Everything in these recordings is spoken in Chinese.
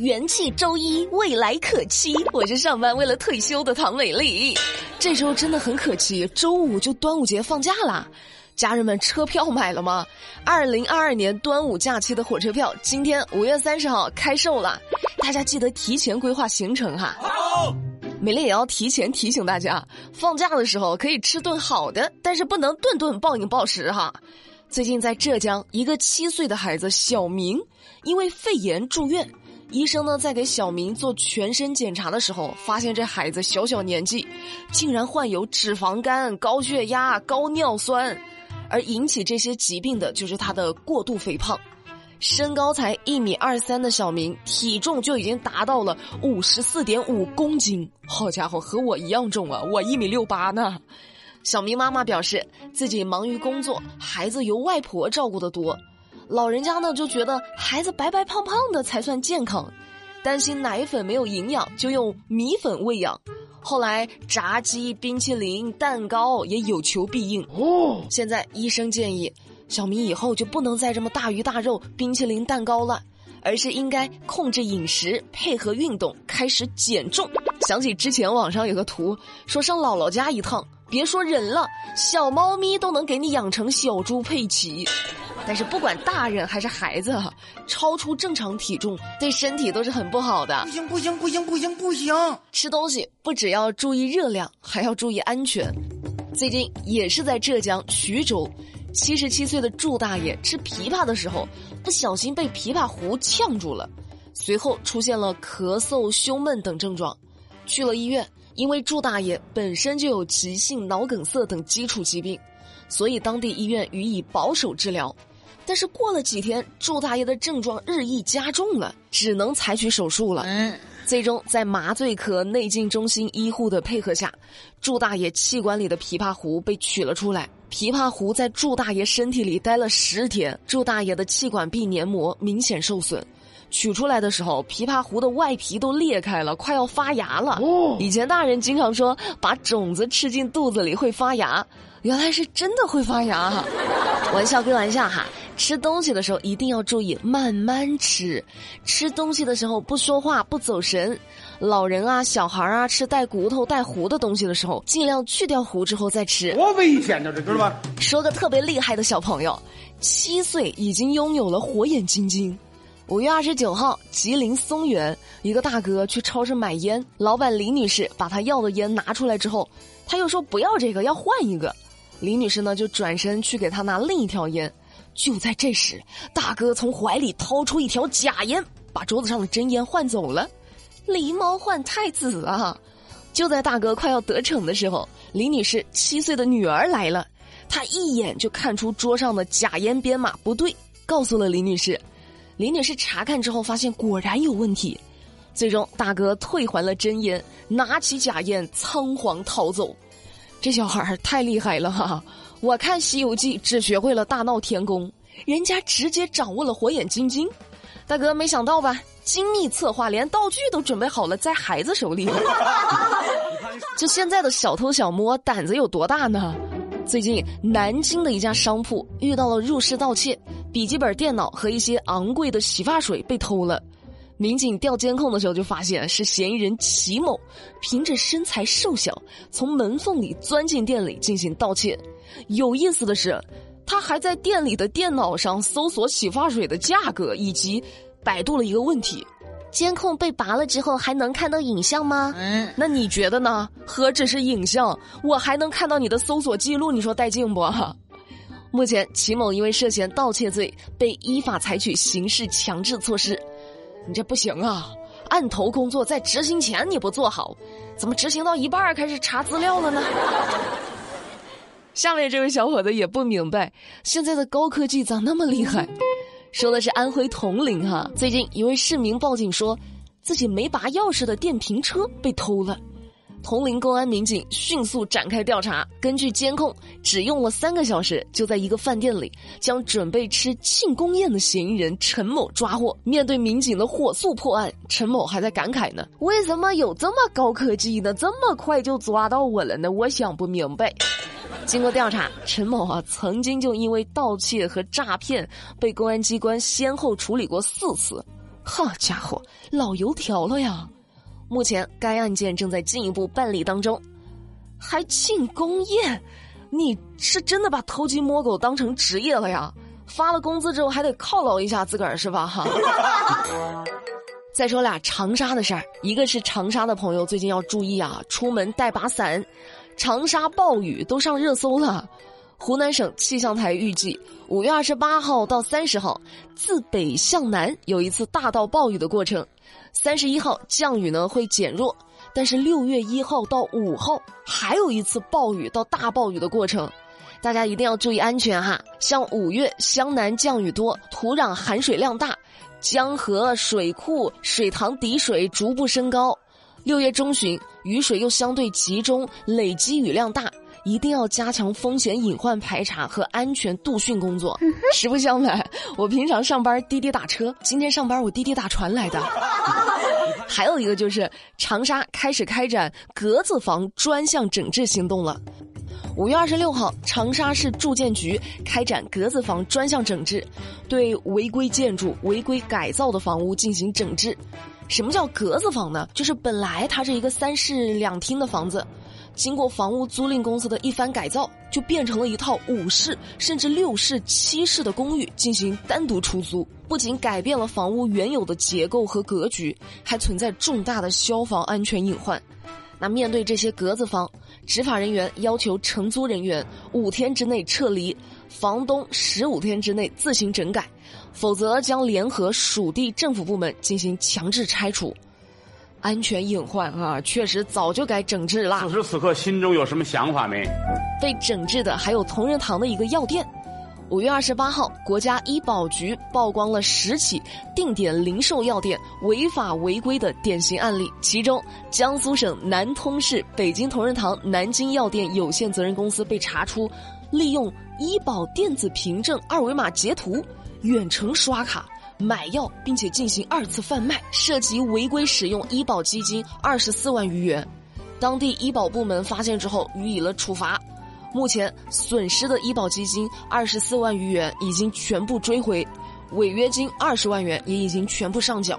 元气周一，未来可期。我是上班为了退休的唐美丽。这周真的很可期，周五就端午节放假啦。家人们，车票买了吗？二零二二年端午假期的火车票，今天五月三十号开售了，大家记得提前规划行程哈。好，美丽也要提前提醒大家，放假的时候可以吃顿好的，但是不能顿顿暴饮暴食哈。最近在浙江，一个七岁的孩子小明因为肺炎住院。医生呢，在给小明做全身检查的时候，发现这孩子小小年纪，竟然患有脂肪肝、高血压、高尿酸，而引起这些疾病的就是他的过度肥胖。身高才一米二三的小明，体重就已经达到了五十四点五公斤。好家伙，和我一样重啊！我一米六八呢。小明妈妈表示，自己忙于工作，孩子由外婆照顾的多。老人家呢就觉得孩子白白胖胖的才算健康，担心奶粉没有营养，就用米粉喂养。后来炸鸡、冰淇淋、蛋糕也有求必应。哦，现在医生建议小明以后就不能再这么大鱼大肉、冰淇淋、蛋糕了，而是应该控制饮食，配合运动，开始减重。想起之前网上有个图，说上姥姥家一趟，别说人了，小猫咪都能给你养成小猪佩奇。但是不管大人还是孩子，超出正常体重对身体都是很不好的。不行不行不行不行不行！吃东西不只要注意热量，还要注意安全。最近也是在浙江衢州，七十七岁的祝大爷吃枇杷的时候，不小心被枇杷核呛住了，随后出现了咳嗽、胸闷等症状，去了医院。因为祝大爷本身就有急性脑梗塞等基础疾病，所以当地医院予以保守治疗。但是过了几天，祝大爷的症状日益加重了，只能采取手术了。嗯，最终在麻醉科内镜中心医护的配合下，祝大爷气管里的枇杷核被取了出来。枇杷核在祝大爷身体里待了十天，祝大爷的气管壁黏膜明显受损。取出来的时候，枇杷核的外皮都裂开了，快要发芽了。哦，以前大人经常说把种子吃进肚子里会发芽，原来是真的会发芽。玩笑归玩笑哈。吃东西的时候一定要注意慢慢吃，吃东西的时候不说话不走神。老人啊、小孩啊，吃带骨头带核的东西的时候，尽量去掉核之后再吃。多危险呢，这知道吧？说个特别厉害的小朋友，七岁已经拥有了火眼金睛。五月二十九号，吉林松原一个大哥去超市买烟，老板李女士把他要的烟拿出来之后，他又说不要这个，要换一个。李女士呢就转身去给他拿另一条烟。就在这时，大哥从怀里掏出一条假烟，把桌子上的真烟换走了。狸猫换太子啊！就在大哥快要得逞的时候，李女士七岁的女儿来了，她一眼就看出桌上的假烟编码不对，告诉了李女士。李女士查看之后，发现果然有问题。最终，大哥退还了真烟，拿起假烟仓皇逃走。这小孩太厉害了哈！我看《西游记》只学会了大闹天宫，人家直接掌握了火眼金睛。大哥，没想到吧？精密策划，连道具都准备好了，在孩子手里。就现在的小偷小摸，胆子有多大呢？最近南京的一家商铺遇到了入室盗窃，笔记本电脑和一些昂贵的洗发水被偷了。民警调监控的时候，就发现是嫌疑人齐某凭着身材瘦小，从门缝里钻进店里进行盗窃。有意思的是，他还在店里的电脑上搜索洗发水的价格，以及百度了一个问题：监控被拔了之后还能看到影像吗？嗯，那你觉得呢？何止是影像，我还能看到你的搜索记录，你说带劲不？目前齐某因为涉嫌盗窃罪，被依法采取刑事强制措施。你这不行啊！案头工作在执行前你不做好，怎么执行到一半开始查资料了呢？下面这位小伙子也不明白，现在的高科技咋那么厉害？说的是安徽铜陵哈，最近一位市民报警说，自己没拔钥匙的电瓶车被偷了。铜陵公安民警迅速展开调查，根据监控，只用了三个小时，就在一个饭店里将准备吃庆功宴的嫌疑人陈某抓获。面对民警的火速破案，陈某还在感慨呢：“为什么有这么高科技呢？这么快就抓到我了呢？我想不明白。”经过调查，陈某啊曾经就因为盗窃和诈骗被公安机关先后处理过四次。好家伙，老油条了呀！目前该案件正在进一步办理当中。还庆功宴？你是真的把偷鸡摸狗当成职业了呀？发了工资之后还得犒劳一下自个儿是吧？哈。再说俩长沙的事儿，一个是长沙的朋友最近要注意啊，出门带把伞。长沙暴雨都上热搜了。湖南省气象台预计，五月二十八号到三十号，自北向南有一次大到暴雨的过程。三十一号降雨呢会减弱。但是六月一号到五号还有一次暴雨到大暴雨的过程，大家一定要注意安全哈。像五月湘南降雨多，土壤含水量大，江河水库水塘底水逐步升高。六月中旬雨水又相对集中，累积雨量大，一定要加强风险隐患排查和安全度汛工作。实不相瞒，我平常上班滴滴打车，今天上班我滴滴打船来的。还有一个就是长沙开始开展格子房专项整治行动了。五月二十六号，长沙市住建局开展格子房专项整治，对违规建筑、违规改造的房屋进行整治。什么叫格子房呢？就是本来它是一个三室两厅的房子。经过房屋租赁公司的一番改造，就变成了一套五室甚至六室、七室的公寓进行单独出租。不仅改变了房屋原有的结构和格局，还存在重大的消防安全隐患。那面对这些格子房，执法人员要求承租人员五天之内撤离，房东十五天之内自行整改，否则将联合属地政府部门进行强制拆除。安全隐患啊，确实早就该整治了。此时此刻，心中有什么想法没？被整治的还有同仁堂的一个药店。五月二十八号，国家医保局曝光了十起定点零售药店违法违规的典型案例，其中江苏省南通市北京同仁堂南京药店有限责任公司被查出，利用医保电子凭证二维码截图，远程刷卡。买药并且进行二次贩卖，涉及违规使用医保基金二十四万余元，当地医保部门发现之后予以了处罚。目前损失的医保基金二十四万余元已经全部追回，违约金二十万元也已经全部上缴。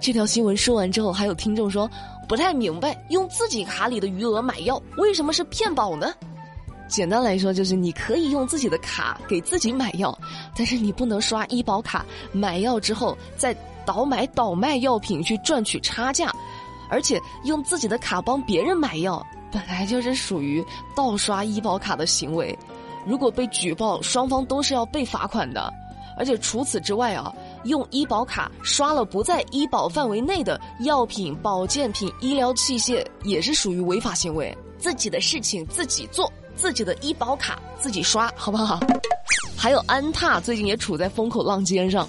这条新闻说完之后，还有听众说不太明白，用自己卡里的余额买药为什么是骗保呢？简单来说，就是你可以用自己的卡给自己买药，但是你不能刷医保卡买药之后再倒买倒卖药品去赚取差价，而且用自己的卡帮别人买药，本来就是属于盗刷医保卡的行为。如果被举报，双方都是要被罚款的。而且除此之外啊，用医保卡刷了不在医保范围内的药品、保健品、医疗器械，也是属于违法行为。自己的事情自己做。自己的医保卡自己刷，好不好？还有安踏最近也处在风口浪尖上。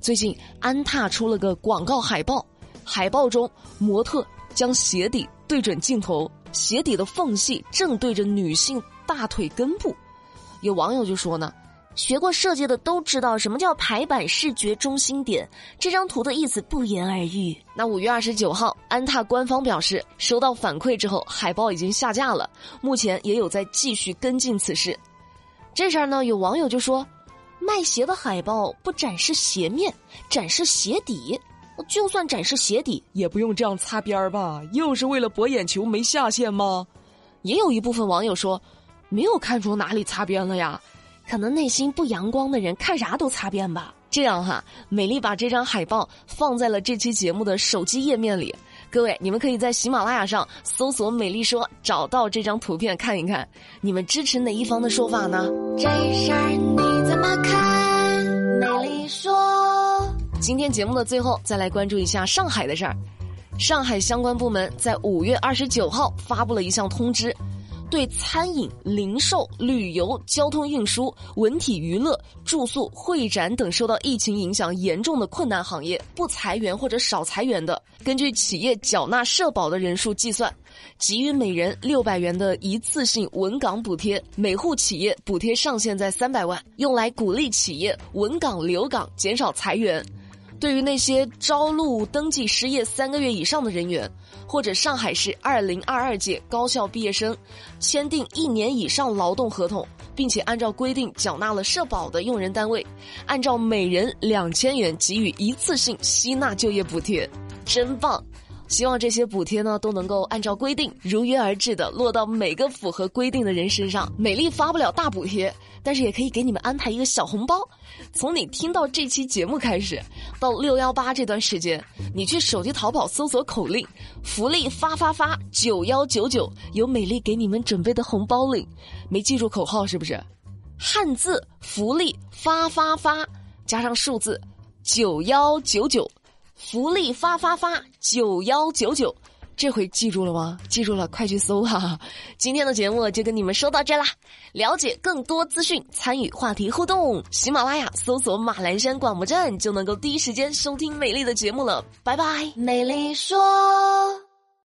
最近安踏出了个广告海报，海报中模特将鞋底对准镜头，鞋底的缝隙正对着女性大腿根部。有网友就说呢。学过设计的都知道什么叫排版视觉中心点，这张图的意思不言而喻。那五月二十九号，安踏官方表示收到反馈之后，海报已经下架了，目前也有在继续跟进此事。这事儿呢，有网友就说，卖鞋的海报不展示鞋面，展示鞋底，就算展示鞋底，也不用这样擦边儿吧？又是为了博眼球没下限吗？也有一部分网友说，没有看出哪里擦边了呀。可能内心不阳光的人看啥都擦边吧。这样哈，美丽把这张海报放在了这期节目的手机页面里。各位，你们可以在喜马拉雅上搜索“美丽说”，找到这张图片看一看。你们支持哪一方的说法呢？这事儿你怎么看？美丽说。今天节目的最后，再来关注一下上海的事儿。上海相关部门在五月二十九号发布了一项通知。对餐饮、零售、旅游、交通运输、文体娱乐、住宿、会展等受到疫情影响严重的困难行业，不裁员或者少裁员的，根据企业缴纳社保的人数计算，给予每人六百元的一次性稳岗补贴，每户企业补贴上限在三百万，用来鼓励企业稳岗留岗，减少裁员。对于那些招录登记失业三个月以上的人员，或者上海市二零二二届高校毕业生，签订一年以上劳动合同，并且按照规定缴纳了社保的用人单位，按照每人两千元给予一次性吸纳就业补贴，真棒！希望这些补贴呢都能够按照规定如约而至的落到每个符合规定的人身上。美丽发不了大补贴，但是也可以给你们安排一个小红包。从你听到这期节目开始，到六幺八这段时间，你去手机淘宝搜索口令“福利发发发九幺九九”，有美丽给你们准备的红包领。没记住口号是不是？汉字“福利发发发”加上数字九幺九九。福利发发发九幺九九，这回记住了吗？记住了，快去搜哈！今天的节目就跟你们说到这啦。了解更多资讯，参与话题互动，喜马拉雅搜索马栏山广播站就能够第一时间收听美丽的节目了。拜拜，美丽说。